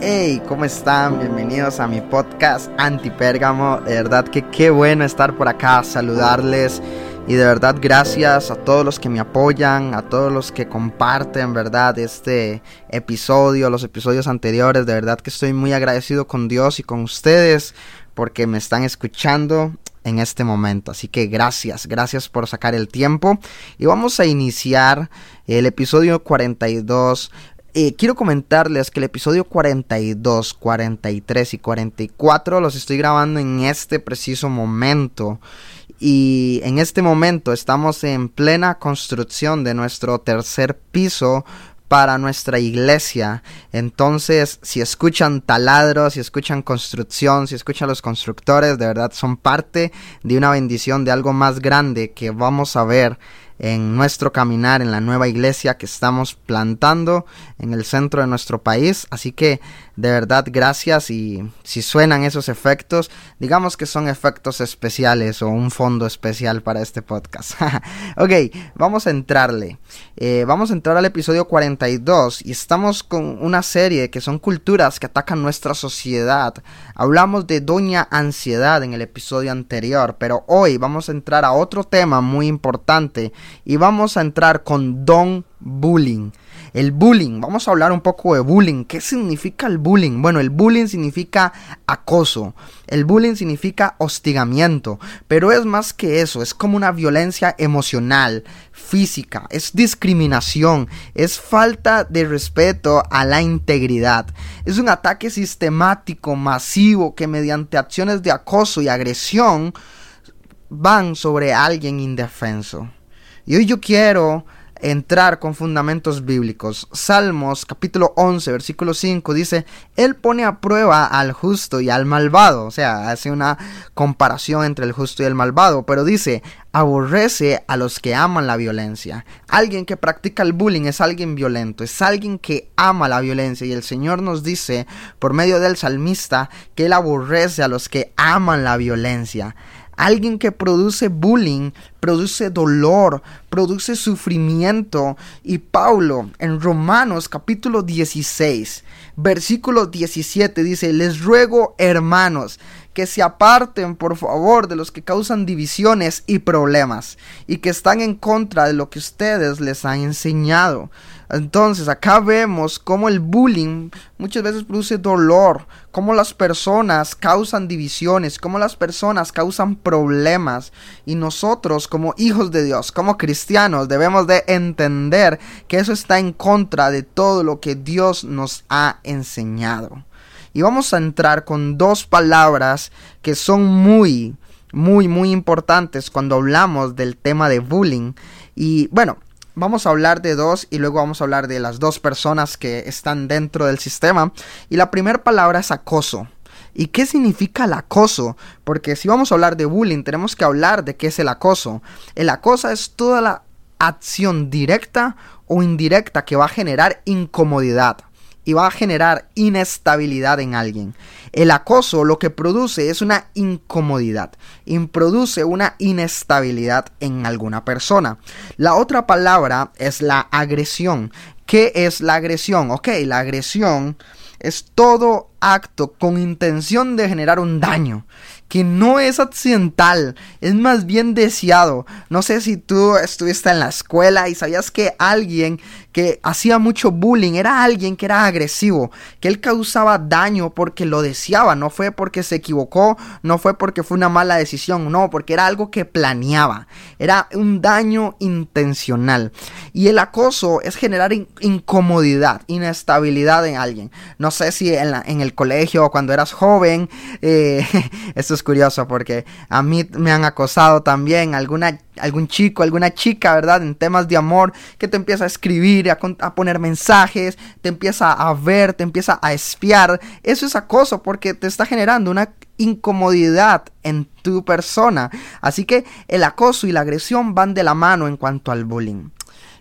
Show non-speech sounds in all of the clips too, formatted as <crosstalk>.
Hey, ¿cómo están? Bienvenidos a mi podcast Antipérgamo. De verdad que qué bueno estar por acá, saludarles. Y de verdad gracias a todos los que me apoyan, a todos los que comparten, ¿verdad? Este episodio, los episodios anteriores. De verdad que estoy muy agradecido con Dios y con ustedes porque me están escuchando en este momento. Así que gracias, gracias por sacar el tiempo. Y vamos a iniciar el episodio 42 eh, quiero comentarles que el episodio 42, 43 y 44 los estoy grabando en este preciso momento. Y en este momento estamos en plena construcción de nuestro tercer piso para nuestra iglesia. Entonces, si escuchan taladros, si escuchan construcción, si escuchan los constructores, de verdad son parte de una bendición, de algo más grande que vamos a ver en nuestro caminar en la nueva iglesia que estamos plantando en el centro de nuestro país. Así que de verdad gracias y si suenan esos efectos, digamos que son efectos especiales o un fondo especial para este podcast. <laughs> ok, vamos a entrarle. Eh, vamos a entrar al episodio 42 y estamos con una serie que son culturas que atacan nuestra sociedad. Hablamos de Doña Ansiedad en el episodio anterior, pero hoy vamos a entrar a otro tema muy importante y vamos a entrar con Don Bullying. El bullying, vamos a hablar un poco de bullying. ¿Qué significa el bullying? Bueno, el bullying significa acoso. El bullying significa hostigamiento. Pero es más que eso, es como una violencia emocional, física, es discriminación, es falta de respeto a la integridad. Es un ataque sistemático, masivo, que mediante acciones de acoso y agresión van sobre alguien indefenso. Y hoy yo quiero entrar con fundamentos bíblicos. Salmos capítulo 11, versículo 5 dice, Él pone a prueba al justo y al malvado. O sea, hace una comparación entre el justo y el malvado, pero dice, aborrece a los que aman la violencia. Alguien que practica el bullying es alguien violento, es alguien que ama la violencia y el Señor nos dice por medio del salmista que Él aborrece a los que aman la violencia. Alguien que produce bullying, produce dolor, produce sufrimiento. Y Pablo en Romanos capítulo 16, versículo 17 dice, les ruego hermanos que se aparten por favor de los que causan divisiones y problemas y que están en contra de lo que ustedes les han enseñado. Entonces acá vemos cómo el bullying muchas veces produce dolor, cómo las personas causan divisiones, cómo las personas causan problemas y nosotros como hijos de Dios, como cristianos debemos de entender que eso está en contra de todo lo que Dios nos ha enseñado. Y vamos a entrar con dos palabras que son muy, muy, muy importantes cuando hablamos del tema de bullying. Y bueno, vamos a hablar de dos y luego vamos a hablar de las dos personas que están dentro del sistema. Y la primera palabra es acoso. ¿Y qué significa el acoso? Porque si vamos a hablar de bullying, tenemos que hablar de qué es el acoso. El acoso es toda la acción directa o indirecta que va a generar incomodidad y va a generar inestabilidad en alguien. El acoso lo que produce es una incomodidad, produce una inestabilidad en alguna persona. La otra palabra es la agresión. ¿Qué es la agresión? Ok, la agresión es todo acto con intención de generar un daño que no es accidental, es más bien deseado. No sé si tú estuviste en la escuela y sabías que alguien que hacía mucho bullying era alguien que era agresivo, que él causaba daño porque lo deseaba, no fue porque se equivocó, no fue porque fue una mala decisión, no, porque era algo que planeaba, era un daño intencional. Y el acoso es generar incomodidad, inestabilidad en alguien. No sé si en, en el el colegio o cuando eras joven. Eh, <laughs> esto es curioso porque a mí me han acosado también alguna, algún chico, alguna chica, ¿verdad? En temas de amor que te empieza a escribir, a, a poner mensajes, te empieza a ver, te empieza a espiar. Eso es acoso porque te está generando una incomodidad en tu persona. Así que el acoso y la agresión van de la mano en cuanto al bullying.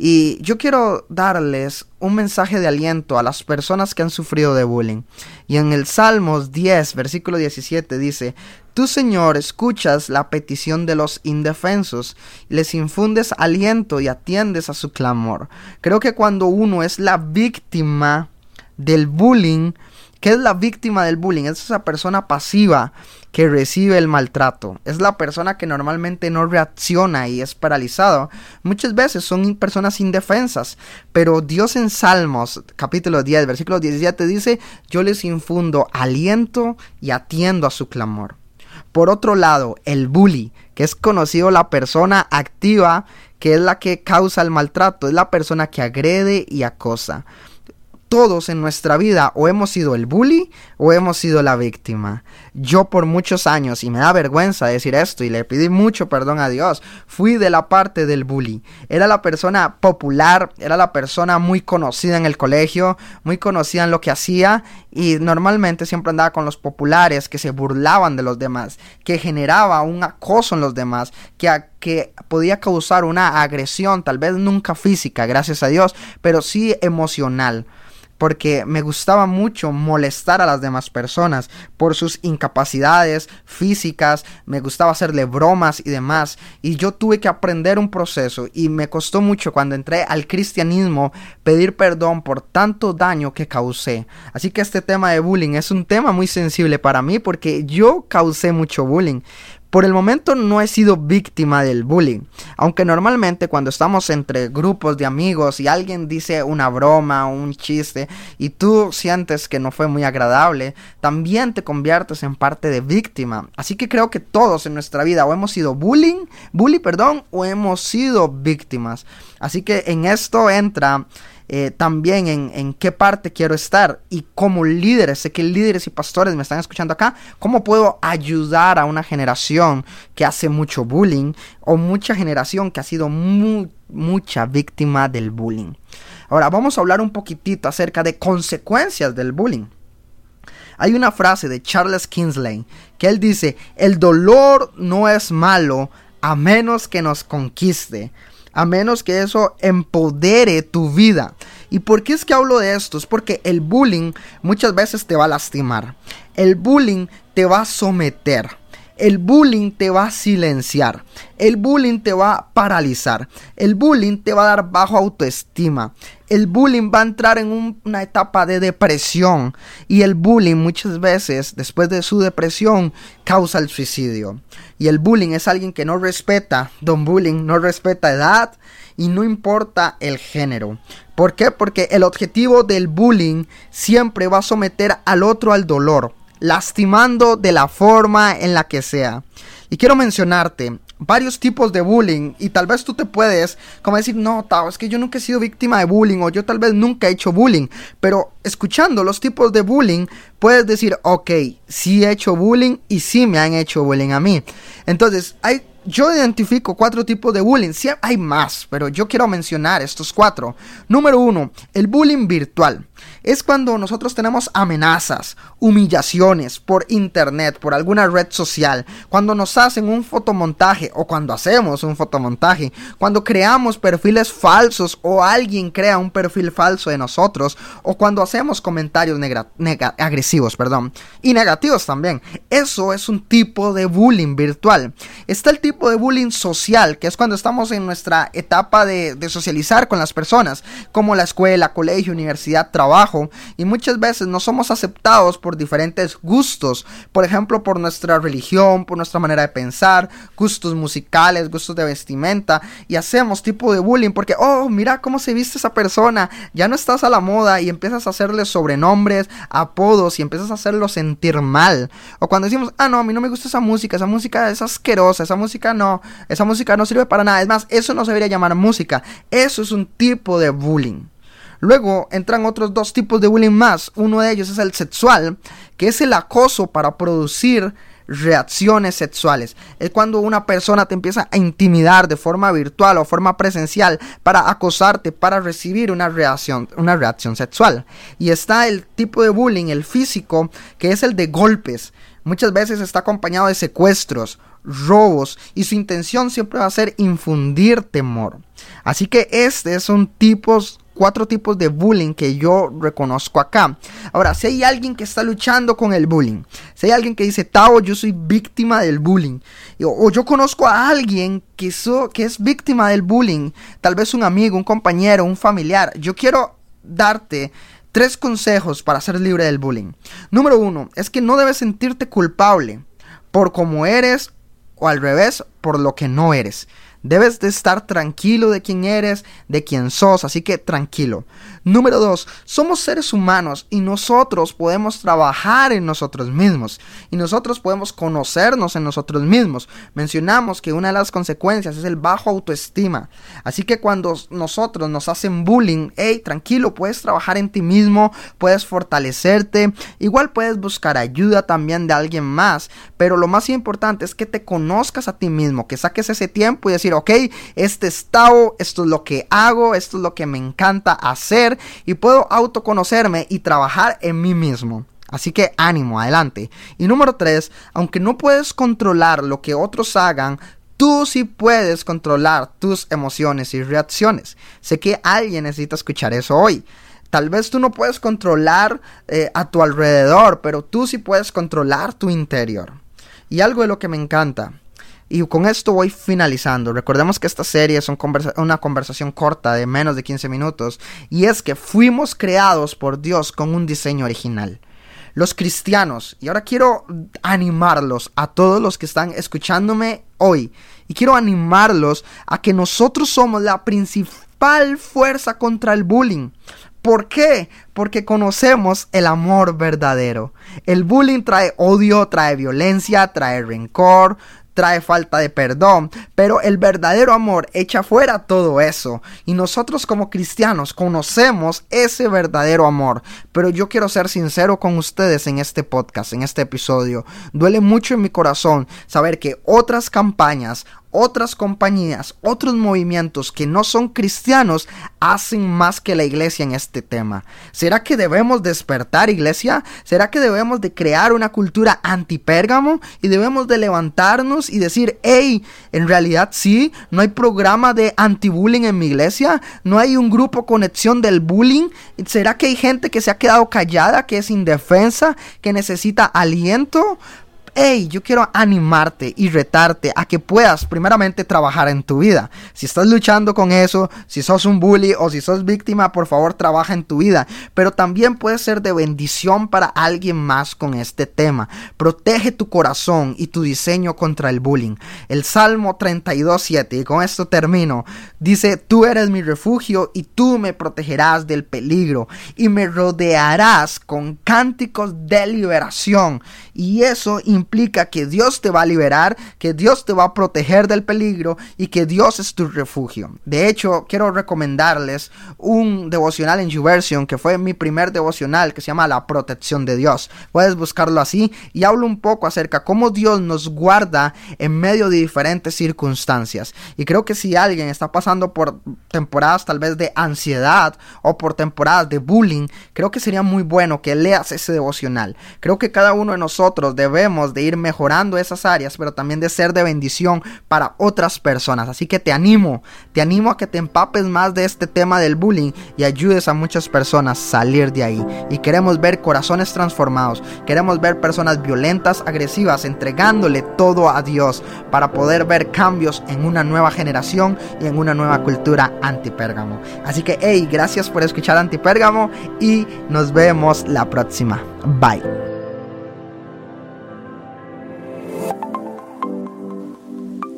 Y yo quiero darles un mensaje de aliento a las personas que han sufrido de bullying. Y en el Salmos 10, versículo 17 dice, Tú Señor escuchas la petición de los indefensos, les infundes aliento y atiendes a su clamor. Creo que cuando uno es la víctima del bullying, ¿Qué es la víctima del bullying? Es esa persona pasiva que recibe el maltrato. Es la persona que normalmente no reacciona y es paralizado. Muchas veces son personas indefensas. Pero Dios en Salmos, capítulo 10, versículo 17 dice, yo les infundo aliento y atiendo a su clamor. Por otro lado, el bully, que es conocido la persona activa, que es la que causa el maltrato, es la persona que agrede y acosa todos en nuestra vida o hemos sido el bully o hemos sido la víctima. Yo por muchos años, y me da vergüenza decir esto y le pedí mucho perdón a Dios, fui de la parte del bully. Era la persona popular, era la persona muy conocida en el colegio, muy conocida en lo que hacía y normalmente siempre andaba con los populares que se burlaban de los demás, que generaba un acoso en los demás, que, que podía causar una agresión, tal vez nunca física, gracias a Dios, pero sí emocional porque me gustaba mucho molestar a las demás personas por sus incapacidades físicas, me gustaba hacerle bromas y demás, y yo tuve que aprender un proceso y me costó mucho cuando entré al cristianismo pedir perdón por tanto daño que causé. Así que este tema de bullying es un tema muy sensible para mí porque yo causé mucho bullying, por el momento no he sido víctima del bullying, aunque normalmente cuando estamos entre grupos de amigos y alguien dice una broma un chiste y tú sientes que no fue muy agradable, también te conviertes en parte de víctima. Así que creo que todos en nuestra vida o hemos sido bullying, bully, perdón, o hemos sido víctimas. Así que en esto entra eh, también en, qué parte quiero estar y como líderes, sé que líderes y pastores me están escuchando acá, cómo puedo ayudar a una generación que hace mucho bullying o mucha generación que ha sido mucha víctima del bullying. Ahora vamos a hablar un poquitito acerca de consecuencias del bullying. Hay una frase de Charles Kingsley que él dice, el dolor no es malo a menos que nos conquiste a menos que eso empodere tu vida. ¿Y por qué es que hablo de esto? Es porque el bullying muchas veces te va a lastimar. El bullying te va a someter. El bullying te va a silenciar. El bullying te va a paralizar. El bullying te va a dar bajo autoestima. El bullying va a entrar en una etapa de depresión. Y el bullying muchas veces, después de su depresión, causa el suicidio. Y el bullying es alguien que no respeta, don bullying no respeta edad y no importa el género. ¿Por qué? Porque el objetivo del bullying siempre va a someter al otro al dolor lastimando de la forma en la que sea. Y quiero mencionarte varios tipos de bullying y tal vez tú te puedes como decir, no, Tao, es que yo nunca he sido víctima de bullying o yo tal vez nunca he hecho bullying, pero escuchando los tipos de bullying puedes decir, ok, sí he hecho bullying y sí me han hecho bullying a mí. Entonces, yo identifico cuatro tipos de bullying. Sí, hay más, pero yo quiero mencionar estos cuatro. Número uno, el bullying virtual es cuando nosotros tenemos amenazas, humillaciones por internet, por alguna red social, cuando nos hacen un fotomontaje o cuando hacemos un fotomontaje, cuando creamos perfiles falsos o alguien crea un perfil falso de nosotros o cuando hacemos comentarios agresivos, perdón, y negativos también. Eso es un tipo de bullying virtual. Está el tipo de bullying social, que es cuando estamos en nuestra etapa de, socializar con las personas, como la escuela, colegio, universidad, trabajo, y muchas veces no somos aceptados por diferentes gustos, por ejemplo por nuestra religión, por nuestra manera de pensar, gustos musicales, gustos de vestimenta y hacemos tipo de bullying porque, oh, mira cómo se viste esa persona, ya no estás a la moda y empiezas a hacerle sobrenombres, apodos y empiezas a hacerlo sentir mal. O cuando decimos, ah, no, a mí no me gusta esa música, esa música es asquerosa, esa música no, esa música no sirve para nada, es más, eso no se debería llamar música, eso es un tipo de bullying. Luego entran otros dos tipos de bullying más. Uno de ellos es el sexual, que es el acoso para producir reacciones sexuales. Es cuando una persona te empieza a intimidar de forma virtual o forma presencial para acosarte, para recibir una reacción, una reacción sexual. Y está el tipo de bullying, el físico, que es el de golpes. Muchas veces está acompañado de secuestros, robos y su intención siempre va a ser infundir temor. Así que este son tipos cuatro tipos de bullying que yo reconozco acá. Ahora, si hay alguien que está luchando con el bullying, si hay alguien que dice, Tao, yo soy víctima del bullying, o, yo conozco a alguien que, que es víctima del bullying, tal vez un amigo, un compañero, un familiar, yo quiero darte tres consejos para ser libre del bullying. Número uno, es que no debes sentirte culpable por cómo eres o al revés, por lo que no eres. Debes de estar tranquilo de quién eres, de quién sos, así que tranquilo. Número dos, somos seres humanos y nosotros podemos trabajar en nosotros mismos y nosotros podemos conocernos en nosotros mismos. Mencionamos que una de las consecuencias es el bajo autoestima. Así que cuando nosotros nos hacen bullying, hey, tranquilo, puedes trabajar en ti mismo, puedes fortalecerte, igual puedes buscar ayuda también de alguien más, pero lo más importante es que te conozcas a ti mismo, que saques ese tiempo y decir, ok, este estado, esto es lo que hago, esto es lo que me encanta hacer y puedo autoconocerme y trabajar en mí mismo. Así que ánimo, adelante. Y número tres, aunque no puedes controlar lo que otros hagan, tú sí puedes controlar tus emociones y reacciones. Sé que alguien necesita escuchar eso hoy. Tal vez tú no puedes controlar eh, a tu alrededor, pero tú sí puedes controlar tu interior. Y algo de lo que me encanta y con esto voy finalizando. Recordemos que esta serie es una conversación corta de menos de 15 minutos y es que fuimos creados por Dios con un diseño original. Los cristianos, y ahora quiero animarlos a todos los que están escuchándome hoy, y quiero animarlos a que nosotros somos la principal fuerza contra el bullying. ¿Por qué? Porque conocemos el amor verdadero. El bullying trae odio, trae violencia, trae rencor, trae falta de perdón, pero el verdadero amor echa fuera todo eso. Y nosotros como cristianos conocemos ese verdadero amor. Pero yo quiero ser sincero con ustedes en este podcast, en este episodio. Duele mucho en mi corazón saber que otras campañas, otras compañías, otros movimientos que no son cristianos hacen más que la iglesia en este tema. ¿Será que debemos despertar iglesia? ¿Será que debemos de crear una cultura antipérgamo y debemos de levantarnos y decir, hey, en realidad sí, no hay programa de anti-bullying en mi iglesia? ¿No hay un grupo conexión del bullying? ¿Será que hay gente que se ha quedado callada, que es indefensa, que necesita aliento? Hey, yo quiero animarte y retarte a que puedas primeramente trabajar en tu vida. Si estás luchando con eso, si sos un bully o si sos víctima, por favor trabaja en tu vida. Pero también puede ser de bendición para alguien más con este tema. Protege tu corazón y tu diseño contra el bullying. El Salmo 32.7, y con esto termino, dice, tú eres mi refugio y tú me protegerás del peligro y me rodearás con cánticos de liberación. Y eso implica implica que Dios te va a liberar, que Dios te va a proteger del peligro y que Dios es tu refugio. De hecho, quiero recomendarles un devocional en YouVersion que fue mi primer devocional que se llama La protección de Dios. Puedes buscarlo así y hablo un poco acerca cómo Dios nos guarda en medio de diferentes circunstancias. Y creo que si alguien está pasando por temporadas tal vez de ansiedad o por temporadas de bullying, creo que sería muy bueno que leas ese devocional. Creo que cada uno de nosotros debemos de ir mejorando esas áreas, pero también de ser de bendición para otras personas. Así que te animo, te animo a que te empapes más de este tema del bullying y ayudes a muchas personas a salir de ahí. Y queremos ver corazones transformados, queremos ver personas violentas, agresivas, entregándole todo a Dios para poder ver cambios en una nueva generación y en una nueva cultura antipérgamo. Así que, hey, gracias por escuchar Antipérgamo y nos vemos la próxima. Bye.